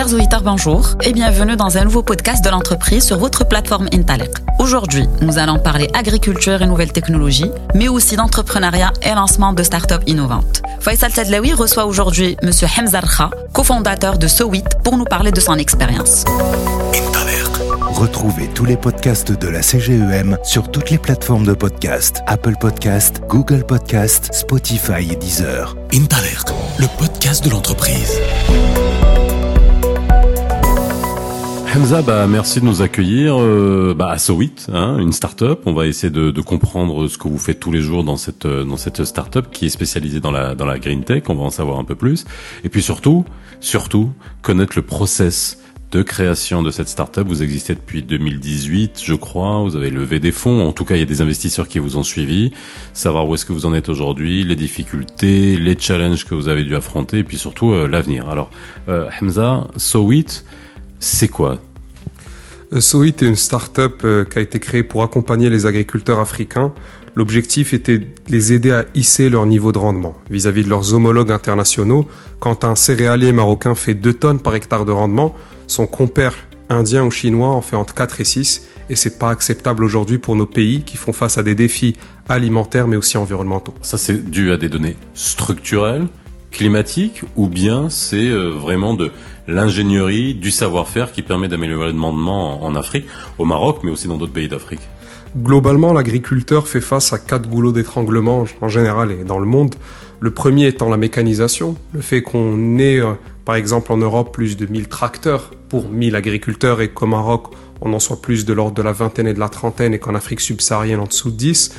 Chers auditeurs, bonjour et bienvenue dans un nouveau podcast de l'entreprise sur votre plateforme Intalek. Aujourd'hui, nous allons parler agriculture et nouvelles technologies, mais aussi d'entrepreneuriat et lancement de start-up innovantes. Faisal Tadlaoui reçoit aujourd'hui M. Hamza Kha, cofondateur de Sowit, pour nous parler de son expérience. Retrouvez tous les podcasts de la CGEM sur toutes les plateformes de podcast Apple Podcast, Google Podcast, Spotify et Deezer. Intalert, le podcast de l'entreprise. Hamza, bah, merci de nous accueillir euh, bah, à Sowit, hein, une start-up. On va essayer de, de, comprendre ce que vous faites tous les jours dans cette euh, dans cette start-up qui est spécialisée dans la dans la green tech. On va en savoir un peu plus. Et puis surtout, surtout connaître le process de création de cette start-up. Vous existez depuis 2018, je crois. Vous avez levé des fonds. En tout cas, il y a des investisseurs qui vous ont suivi. Savoir où est-ce que vous en êtes aujourd'hui, les difficultés, les challenges que vous avez dû affronter, et puis surtout euh, l'avenir. Alors, euh, Hamza, Sowit, c'est quoi euh, Sowit est une start-up euh, qui a été créée pour accompagner les agriculteurs africains. L'objectif était de les aider à hisser leur niveau de rendement vis-à-vis -vis de leurs homologues internationaux. Quand un céréalier marocain fait 2 tonnes par hectare de rendement, son compère indien ou chinois en fait entre 4 et 6 et c'est pas acceptable aujourd'hui pour nos pays qui font face à des défis alimentaires mais aussi environnementaux. Ça c'est dû à des données structurelles, climatique ou bien c'est euh, vraiment de l'ingénierie, du savoir-faire qui permet d'améliorer le demandement en Afrique, au Maroc, mais aussi dans d'autres pays d'Afrique? Globalement, l'agriculteur fait face à quatre goulots d'étranglement en général et dans le monde. Le premier étant la mécanisation, le fait qu'on ait, euh, par exemple en Europe, plus de 1000 tracteurs pour 1000 agriculteurs et qu'au Maroc, on en soit plus de l'ordre de la vingtaine et de la trentaine et qu'en Afrique subsaharienne en dessous de 10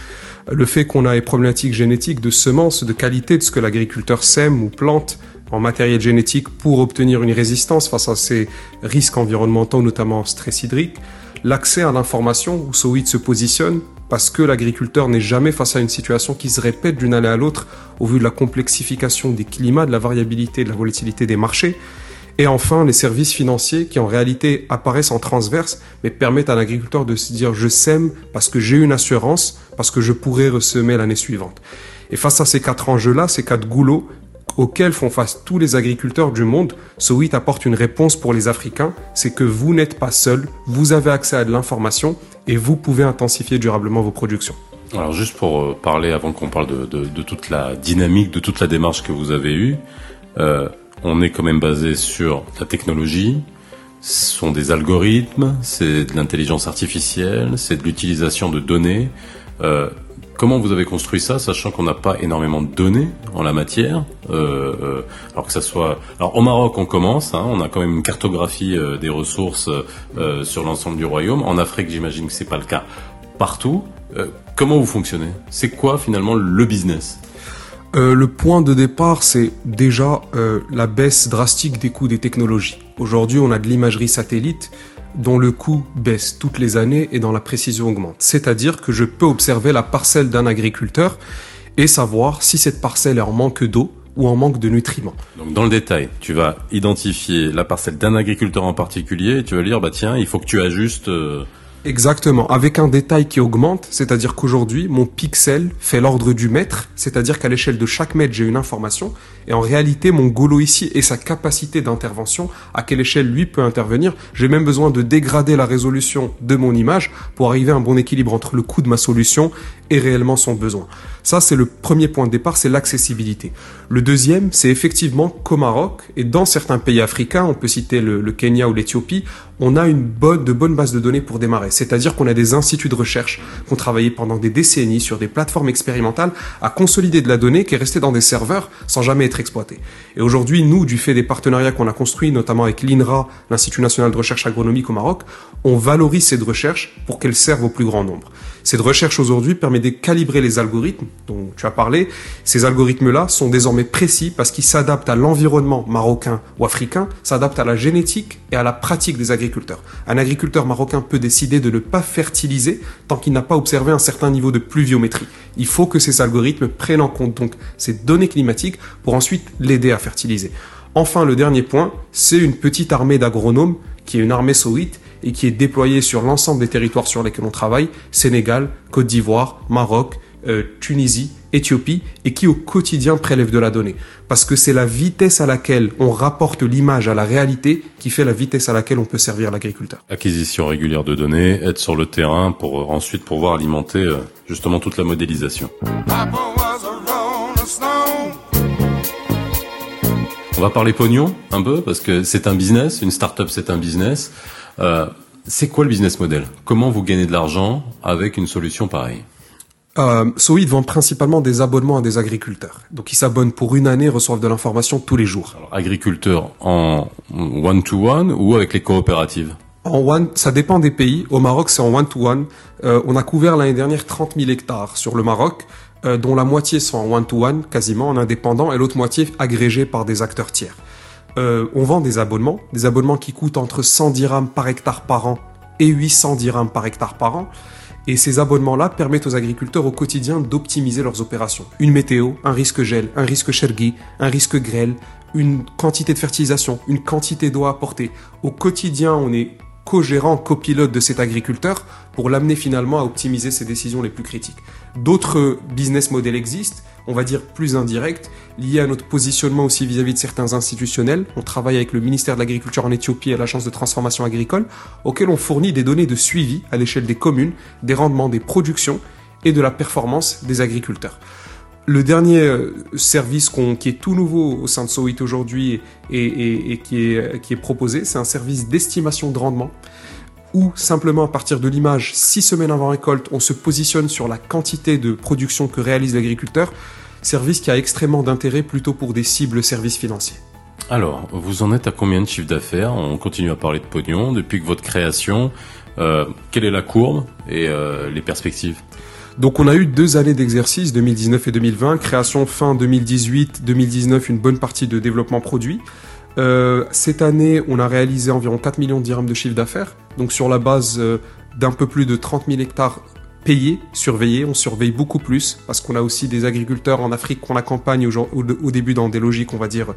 le fait qu'on a des problématiques génétiques de semences, de qualité de ce que l'agriculteur sème ou plante en matériel génétique pour obtenir une résistance face à ces risques environnementaux, notamment stress hydrique, l'accès à l'information où Sowit se positionne parce que l'agriculteur n'est jamais face à une situation qui se répète d'une année à l'autre au vu de la complexification des climats, de la variabilité, de la volatilité des marchés. Et enfin, les services financiers qui en réalité apparaissent en transverse, mais permettent à l'agriculteur de se dire je sème parce que j'ai une assurance, parce que je pourrais ressemer l'année suivante. Et face à ces quatre enjeux-là, ces quatre goulots auxquels font face tous les agriculteurs du monde, Sowit apporte une réponse pour les Africains, c'est que vous n'êtes pas seul, vous avez accès à de l'information et vous pouvez intensifier durablement vos productions. Alors juste pour euh, parler, avant qu'on parle de, toute la dynamique, de toute la démarche que vous avez eue, euh, on est quand même basé sur la technologie, ce sont des algorithmes, c'est de l'intelligence artificielle, c'est de l'utilisation de données. Euh, comment vous avez construit ça, sachant qu'on n'a pas énormément de données en la matière euh, euh, Alors que ça soit, alors au Maroc on commence, hein, on a quand même une cartographie euh, des ressources euh, sur l'ensemble du royaume. En Afrique, j'imagine que c'est pas le cas partout. Euh, comment vous fonctionnez? C'est quoi finalement le business? Euh, le point de départ, c'est déjà euh, la baisse drastique des coûts des technologies. Aujourd'hui, on a de l'imagerie satellite dont le coût baisse toutes les années et dont la précision augmente. C'est-à-dire que je peux observer la parcelle d'un agriculteur et savoir si cette parcelle est en manque d'eau ou en manque de nutriments. Donc dans le détail, tu vas identifier la parcelle d'un agriculteur en particulier et tu vas dire bah tiens, il faut que tu ajustes euh Exactement, avec un détail qui augmente, c'est-à-dire qu'aujourd'hui, mon pixel fait l'ordre du mètre, c'est-à-dire qu'à l'échelle de chaque mètre, j'ai une information, et en réalité, mon golo ici et sa capacité d'intervention, à quelle échelle lui peut intervenir. J'ai même besoin de dégrader la résolution de mon image pour arriver à un bon équilibre entre le coût de ma solution et réellement son besoin. Ça, c'est le premier point de départ, c'est l'accessibilité. Le deuxième, c'est effectivement qu'au Maroc, et dans certains pays africains, on peut citer le, le Kenya ou l'Éthiopie, on a une bonne, de bonnes bases de données pour démarrer. C'est-à-dire qu'on a des instituts de recherche qui ont travaillé pendant des décennies sur des plateformes expérimentales à consolider de la donnée qui est restée dans des serveurs sans jamais être exploitée. Et aujourd'hui, nous, du fait des partenariats qu'on a construits, notamment avec l'INRA, l'Institut national de recherche agronomique au Maroc, on valorise cette recherche pour qu'elle serve au plus grand nombre. Cette recherche aujourd'hui permet de calibrer les algorithmes dont tu as parlé. Ces algorithmes-là sont désormais précis parce qu'ils s'adaptent à l'environnement marocain ou africain, s'adaptent à la génétique et à la pratique des agriculteurs. Un agriculteur marocain peut décider de ne pas fertiliser tant qu'il n'a pas observé un certain niveau de pluviométrie. Il faut que ces algorithmes prennent en compte donc ces données climatiques pour ensuite l'aider à fertiliser. Enfin, le dernier point, c'est une petite armée d'agronomes qui est une armée soïte et qui est déployée sur l'ensemble des territoires sur lesquels on travaille, Sénégal, Côte d'Ivoire, Maroc, euh, Tunisie Éthiopie, et qui au quotidien prélève de la donnée. Parce que c'est la vitesse à laquelle on rapporte l'image à la réalité qui fait la vitesse à laquelle on peut servir l'agriculteur. Acquisition régulière de données, être sur le terrain pour euh, ensuite pouvoir alimenter euh, justement toute la modélisation. On va parler pognon un peu parce que c'est un business, une start-up c'est un business. Euh, c'est quoi le business model? Comment vous gagnez de l'argent avec une solution pareille? Euh, Soïd vend principalement des abonnements à des agriculteurs. Donc ils s'abonnent pour une année, reçoivent de l'information tous les jours. Alors, agriculteurs en one-to-one ou avec les coopératives? En one, ça dépend des pays. Au Maroc, c'est en one-to-one. Euh, on a couvert l'année dernière 30 000 hectares sur le Maroc, euh, dont la moitié sont en one-to-one, quasiment en indépendant, et l'autre moitié agrégée par des acteurs tiers. Euh, on vend des abonnements, des abonnements qui coûtent entre 100 dirhams par hectare par an et 800 dirhams par hectare par an. Et ces abonnements-là permettent aux agriculteurs au quotidien d'optimiser leurs opérations. Une météo, un risque gel, un risque chergui, un risque grêle, une quantité de fertilisation, une quantité d'eau à apporter. Au quotidien, on est co-gérant, copilote de cet agriculteur pour l'amener finalement à optimiser ses décisions les plus critiques. D'autres business models existent, on va dire plus indirects, liés à notre positionnement aussi vis-à-vis de certains institutionnels. On travaille avec le ministère de l'Agriculture en Éthiopie et l'Agence de transformation agricole, auquel on fournit des données de suivi à l'échelle des communes, des rendements des productions et de la performance des agriculteurs. Le dernier euh, service qui est tout nouveau au sein de Sowit aujourd'hui et, qui, est, proposé, c'est un service d'estimation de rendement où simplement à partir de l'image, six semaines avant récolte, on se positionne sur la quantité de production que réalise l'agriculteur, service qui a extrêmement d'intérêt plutôt pour des cibles services financiers. Alors, vous en êtes à combien de chiffre d'affaires? On continue à parler de pognon depuis que votre création. Euh, quelle est la courbe et euh, les perspectives? Donc on a eu deux années d'exercice, 2019 et 2020, création fin 2018, 2019, une bonne partie de développement produit. Euh, cette année, on a réalisé environ 4 millions de dirhams de chiffre d'affaires, donc sur la base euh, d'un peu plus de 30 000 hectares payés, surveillés. On surveille beaucoup plus parce qu'on a aussi des agriculteurs en Afrique qu'on accompagne au, au, début dans des logiques, on va dire,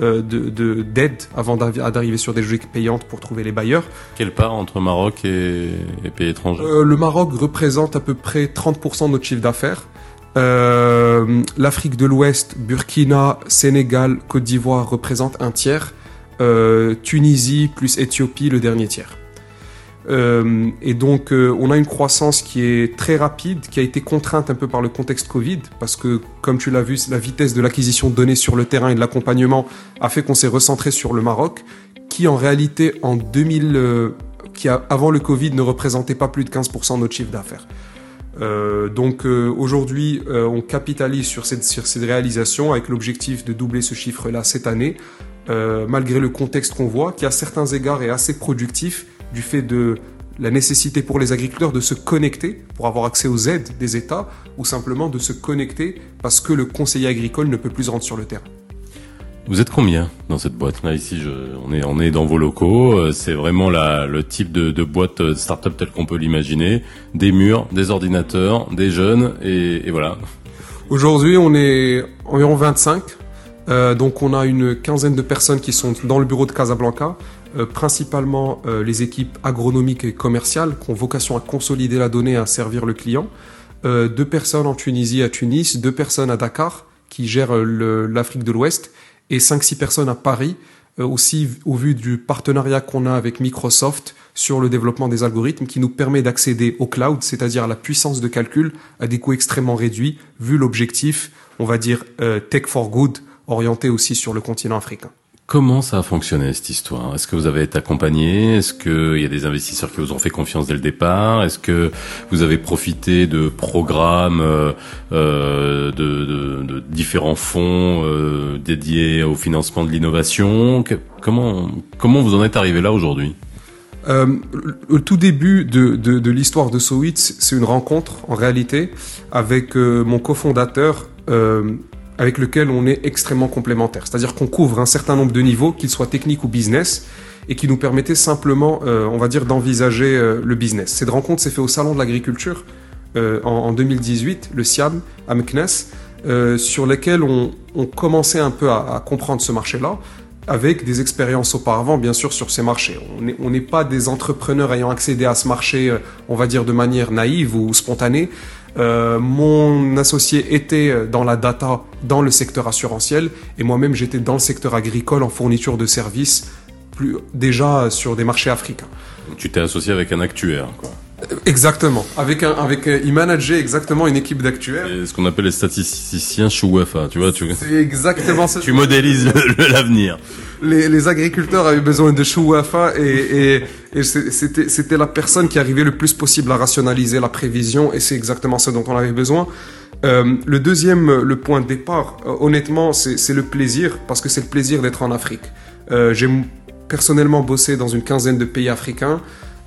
euh, de d'aide avant d'arriver sur des logiques payantes pour trouver les bailleurs. Quelle part entre Maroc et, pays étrangers? Euh, Le Maroc représente à peu près 30% de notre chiffre d'affaires. Euh, L'Afrique de l'Ouest, Burkina, Sénégal, Côte d'Ivoire représentent un tiers. Tunisie plus Éthiopie le dernier tiers. Euh, et donc, euh, on a une croissance qui est très rapide, qui a été contrainte un peu par le contexte Covid, parce que, comme tu l'as vu, la vitesse de l'acquisition de données sur le terrain et de l'accompagnement a fait qu'on s'est recentré sur le Maroc, qui en réalité, en 2000, euh, qui avant le Covid, ne représentait pas plus de 15% de notre chiffre d'affaires. Donc aujourd'hui, on capitalise sur cette, sur cette réalisation avec l'objectif de doubler ce chiffre-là cette année, malgré le contexte qu'on voit, qui à certains égards est assez productif, du fait de la nécessité pour les agriculteurs de se connecter pour avoir accès aux aides des États ou simplement de se connecter parce que le conseiller agricole ne peut plus rentrer sur le terrain. Vous êtes combien dans cette boîte? Là ici je, on est on est dans vos locaux. Euh, c'est vraiment la, le type de, de boîte euh, start-up tel qu'on peut l'imaginer. Des murs des ordinateurs des jeunes et, voilà. Aujourd'hui on est environ 25 euh, donc on a une quinzaine de personnes qui sont dans le bureau de Casablanca euh, principalement euh, les équipes agronomiques et commerciales qui ont vocation à consolider la donnée et à servir le client. Euh, deux personnes en Tunisie à Tunis, deux personnes à Dakar qui gèrent l'Afrique de l'Ouest et cinq six personnes à Paris aussi au vu du partenariat qu'on a avec Microsoft sur le développement des algorithmes qui nous permet d'accéder au cloud, c'est-à-dire à la puissance de calcul à des coûts extrêmement réduits vu l'objectif, on va dire tech for good orienté aussi sur le continent africain. Comment ça a fonctionné cette histoire? Est-ce que vous avez été accompagné? Est-ce qu'il y a des investisseurs qui vous ont fait confiance dès le départ? Est-ce que vous avez profité de programmes, euh, euh de, de, de, différents fonds euh, dédiés au financement de l'innovation? Comment comment vous en êtes arrivé là aujourd'hui? Euh, le tout début de, de, de l'histoire de Sowitz, c'est une rencontre en réalité avec euh, mon cofondateur euh, avec lequel on est extrêmement complémentaire. C'est-à-dire qu'on couvre un certain nombre de niveaux, qu'ils soient techniques ou business, et qui nous permettaient simplement, euh, on va dire, d'envisager euh, le business. Cette rencontre s'est faite au Salon de l'Agriculture euh, en, 2018, le SIAM, à Meknes, sur lesquels on, commençait un peu à comprendre ce marché-là, avec des expériences auparavant, bien sûr, sur ces marchés. On n'est pas des entrepreneurs ayant accédé à ce marché, on va dire, de manière naïve ou spontanée. Euh, mon associé était dans la data dans le secteur assurantiel et moi-même j'étais dans le secteur agricole en fourniture de services, plus, déjà sur des marchés africains. Tu t'es associé avec un actuaire, quoi. Exactement. Avec un, avec, euh, il manageait exactement une équipe d'actuaires. Et ce qu'on appelle les statisticiens chouafa, tu vois, tu, C'est exactement ça. tu modélises le- le- l'avenir. les, les agriculteurs avaient besoin de Chouafa et, et, et c'est- c'était, c'était la personne qui arrivait le plus possible à rationaliser la prévision et c'est exactement ce dont on avait besoin. Euh, le deuxième, le point de départ, euh, honnêtement, c'est, c'est le plaisir parce que c'est le plaisir d'être en Afrique. Euh, j'ai m- personnellement bossé dans une quinzaine de pays africains.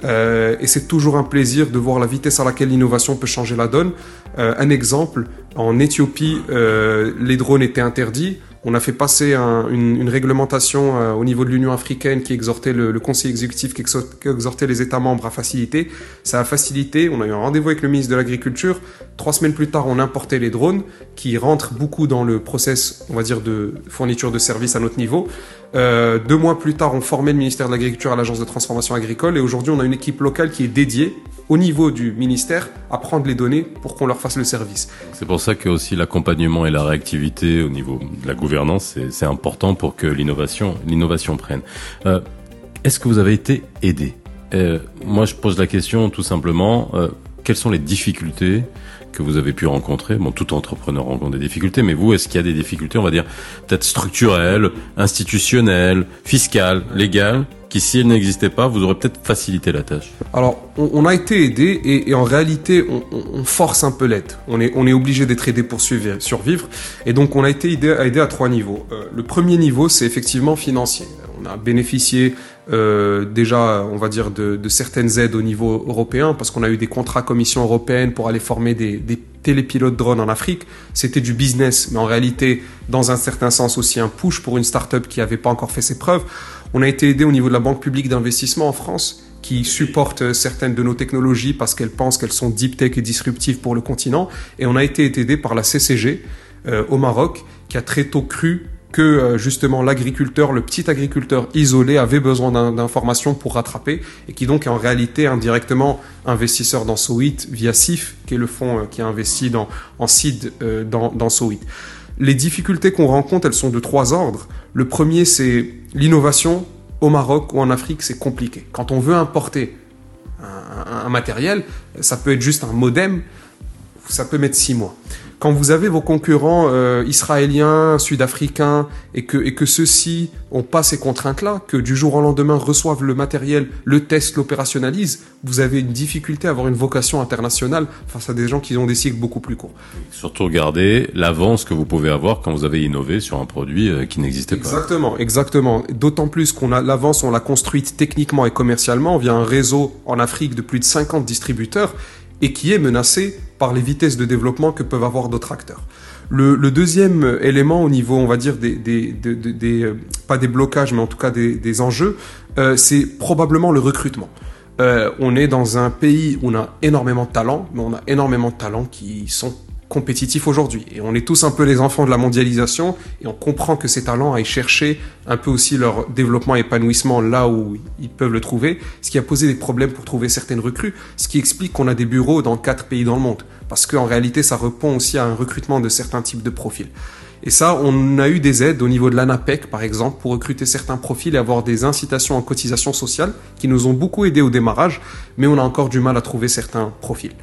Euh, et c'est toujours un plaisir de voir la vitesse à laquelle l'innovation peut changer la donne. Euh, un exemple, en Éthiopie, euh, les drones étaient interdits. On a fait passer un- une, réglementation euh, au niveau de l'Union africaine qui exhortait le, Conseil exécutif, qui exhortait les États membres à faciliter. Ça a facilité. On a eu un rendez-vous avec le ministre de l'Agriculture. Trois semaines plus tard, on importait les drones qui rentrent beaucoup dans le process, on va dire, de fourniture de services à notre niveau. Euh, deux mois plus tard, on formait le ministère de l'Agriculture à l'Agence de transformation agricole et aujourd'hui, on a une équipe locale qui est dédiée au niveau du ministère à prendre les données pour qu'on leur fasse le service. C'est pour ça que aussi l'accompagnement et la réactivité au niveau de la gouvernance, c'est- important pour que l'innovation, l'innovation prenne. Euh, Est-ce que vous avez été aidé? Euh, Moi, je pose la question tout simplement. euh, quelles sont les difficultés que vous avez pu rencontrer? Bon, tout entrepreneur rencontre des difficultés, mais vous, est-ce qu'il y a des difficultés, on va dire, peut-être structurelles, institutionnelles, fiscales, légales, qui, si elles n'existaient pas, vous aurez peut-être facilité la tâche Alors, on, a été aidé et, en réalité, on, force un peu l'aide. On est, obligé d'être aidé pour survivre. Et donc, on a été aidé, à trois niveaux. Euh, le premier niveau, c'est effectivement financier. On a bénéficié euh, déjà, on va dire, de, de certaines aides au niveau européen parce qu'on a eu des contrats Commission européenne pour aller former des, des télépilotes drones en Afrique. C'était du business, mais en réalité, dans un certain sens aussi un push pour une start-up qui n'avait pas encore fait ses preuves. On a été aidé au niveau de la Banque publique d'investissement en France qui supporte euh, certaines de nos technologies parce qu'elles pensent qu'elles sont deep tech et disruptives pour le continent. Et on a été aidé par la CCG euh, au Maroc qui a très tôt cru que euh, justement l'agriculteur, le petit agriculteur isolé avait besoin d'informations pour rattraper et qui donc est en réalité indirectement investisseur dans Sowit via CIF, qui est le fonds qui a investi dans, en euh, dans, dans. Les difficultés qu'on rencontre, elles sont de trois ordres. Le premier, c'est l'innovation au Maroc ou en Afrique, c'est compliqué. Quand on veut importer un, matériel, ça peut être juste un modem, ça peut mettre six mois. Quand vous avez vos concurrents euh, israéliens, sud-africains, et que, et que ceux-ci ont pas ces contraintes-là, que du jour au lendemain reçoivent le matériel, le testent, l'opérationnalisent, vous avez une difficulté à avoir une vocation internationale face à des gens qui ont des cycles beaucoup plus courts. Surtout regarder l'avance que vous pouvez avoir quand vous avez innové sur un produit euh, qui n'existait pas. Exactement, exactement. D'autant plus qu'on a l'avance, on l'a construite techniquement et commercialement via un réseau en Afrique de plus de 50 distributeurs et qui est menacé par les vitesses de développement que peuvent avoir d'autres acteurs. Le, deuxième élément au niveau, on va dire, des, euh, pas des blocages, mais en tout cas des, des enjeux, euh, c'est probablement le recrutement. Euh, on est dans un pays où on a énormément de talents, mais on a énormément de talents qui sont compétitifs aujourd'hui. Et on est tous un peu les enfants de la mondialisation et on comprend que ces talents aillent chercher un peu aussi leur développement et épanouissement là où ils peuvent le trouver, ce qui a posé des problèmes pour trouver certaines recrues, ce qui explique qu'on a des bureaux dans quatre pays dans le monde. Parce qu'en réalité, ça répond aussi à un recrutement de certains types de profils. Et ça, on a eu des aides au niveau de l'ANAPEC, par exemple, pour recruter certains profils et avoir des incitations en cotisation sociale qui nous ont beaucoup aidés au démarrage, mais on a encore du mal à trouver certains profils.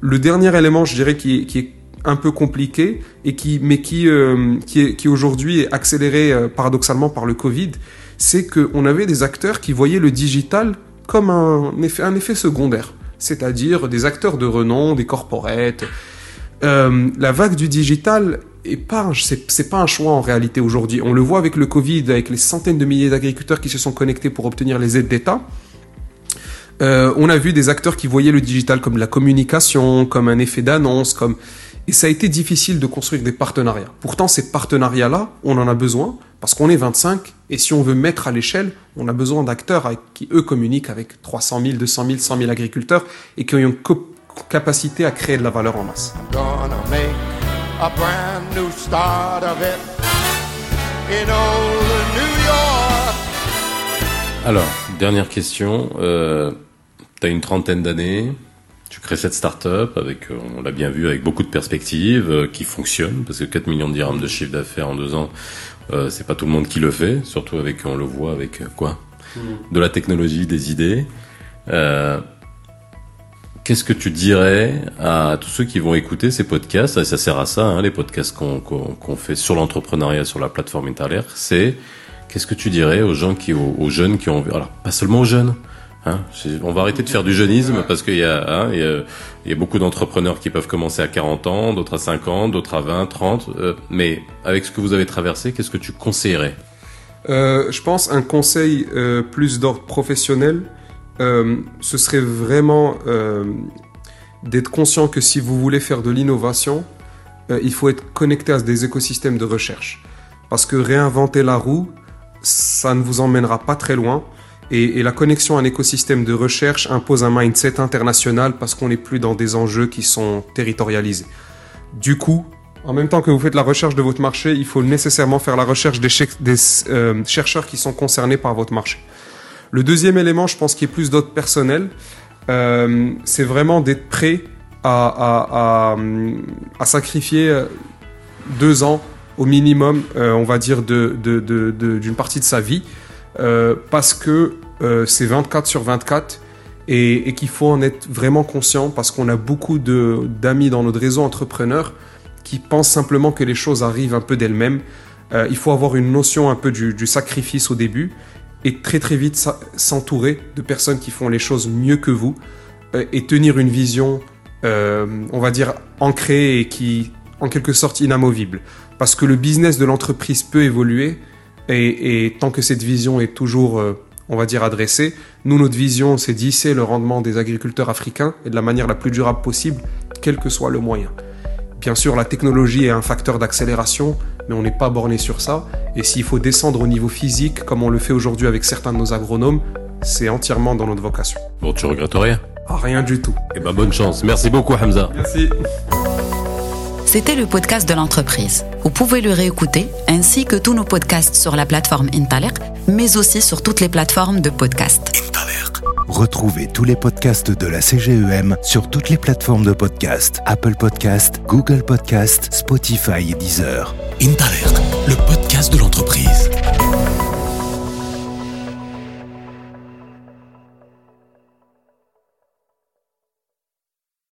Le dernier élément, je dirais, qui qui est un peu compliqué et qui, mais qui, euh, qui, aujourd'hui est accéléré euh, paradoxalement par le Covid, c'est qu'on avait des acteurs qui voyaient le digital comme un effet, un effet secondaire, c'est-à-dire des acteurs de renom, des corporates. Euh, la vague du digital est pas, c'est pas un choix en réalité aujourd'hui. On le voit avec le Covid, avec les centaines de milliers d'agriculteurs qui se sont connectés pour obtenir les aides d'État. On a vu des acteurs qui voyaient le digital comme la communication, comme un effet d'annonce, comme et ça a été difficile de construire des partenariats. Pourtant, ces partenariats-là, on en a besoin parce qu'on est 25 et si on veut mettre à l'échelle, on a besoin d'acteurs avec- qui eux communiquent avec 300 000, 200 000, 100 000 agriculteurs et qui ont une co- capacité à créer de la valeur en masse. Alors, dernière question. Euh, T'as une trentaine d'années. Tu crées cette start-up avec, euh, on l'a bien vu, avec beaucoup de perspectives, euh, qui fonctionne, parce que 4 millions de dirhams de chiffre d'affaires en deux ans, euh, c'est pas tout le monde qui le fait, surtout avec, on le voit avec quoi? De la technologie, des idées. Euh, Qu'est-ce que tu dirais à tous ceux qui vont écouter ces podcasts? Et ça sert à ça, hein, les podcasts qu'on fait sur l'entrepreneuriat sur la plateforme Interlair. C'est qu'est-ce que tu dirais aux gens qui, aux, aux jeunes qui ont, alors pas seulement aux jeunes. Hein, on va arrêter de faire du jeunisme parce qu'il y a, hein, beaucoup d'entrepreneurs qui peuvent commencer à 40 ans, d'autres à 50, d'autres à 20, 30. euh, mais avec ce que vous avez traversé, qu'est-ce que tu conseillerais? Euh, je pense un conseil euh, plus d'ordre professionnel, ce serait vraiment d'être conscient que si vous voulez faire de l'innovation, il faut être connecté à des écosystèmes de recherche. Parce que réinventer la roue, ça ne vous emmènera pas très loin. Et, la connexion à un écosystème de recherche impose un mindset international parce qu'on n'est plus dans des enjeux qui sont territorialisés. Du coup, en même temps que vous faites la recherche de votre marché, il faut nécessairement faire la recherche des, euh, chercheurs qui sont concernés par votre marché. Le deuxième élément, je pense, qui est plus d'autres personnel, euh, c'est vraiment d'être prêt à, sacrifier euh, deux ans au minimum, on va dire, d'une partie de sa vie, euh, parce que euh, c'est 24 sur 24 et, et qu'il faut en être vraiment conscient parce qu'on a beaucoup d'amis dans notre réseau entrepreneur qui pensent simplement que les choses arrivent un peu d'elles-mêmes. Euh, il faut avoir une notion un peu du, du sacrifice au début et très très vite s'entourer de personnes qui font les choses mieux que vous et tenir une vision, on va dire, ancrée et qui, en quelque sorte, inamovible. Parce que le business de l'entreprise peut évoluer et, et tant que cette vision est toujours, euh, on va dire, adressée, nous, notre vision, c'est d'hisser le rendement des agriculteurs africains et de la manière la plus durable possible, quel que soit le moyen. Bien sûr, la technologie est un facteur d'accélération, mais on n'est pas borné sur ça. Et s'il faut descendre au niveau physique, comme on le fait aujourd'hui avec certains de nos agronomes, c'est entièrement dans notre vocation. Bon, tu regrettes rien? Ah, rien du tout. Eh ben, bonne chance. Merci beaucoup, Hamza. Merci. C'était le podcast de l'entreprise. Vous pouvez le réécouter ainsi que tous nos podcasts sur la plateforme Intalek, mais aussi sur toutes les plateformes de podcast. Retrouvez tous les podcasts de la CGEM sur toutes les plateformes de podcast Apple Podcast, Google Podcast, Spotify et Deezer. Interalert.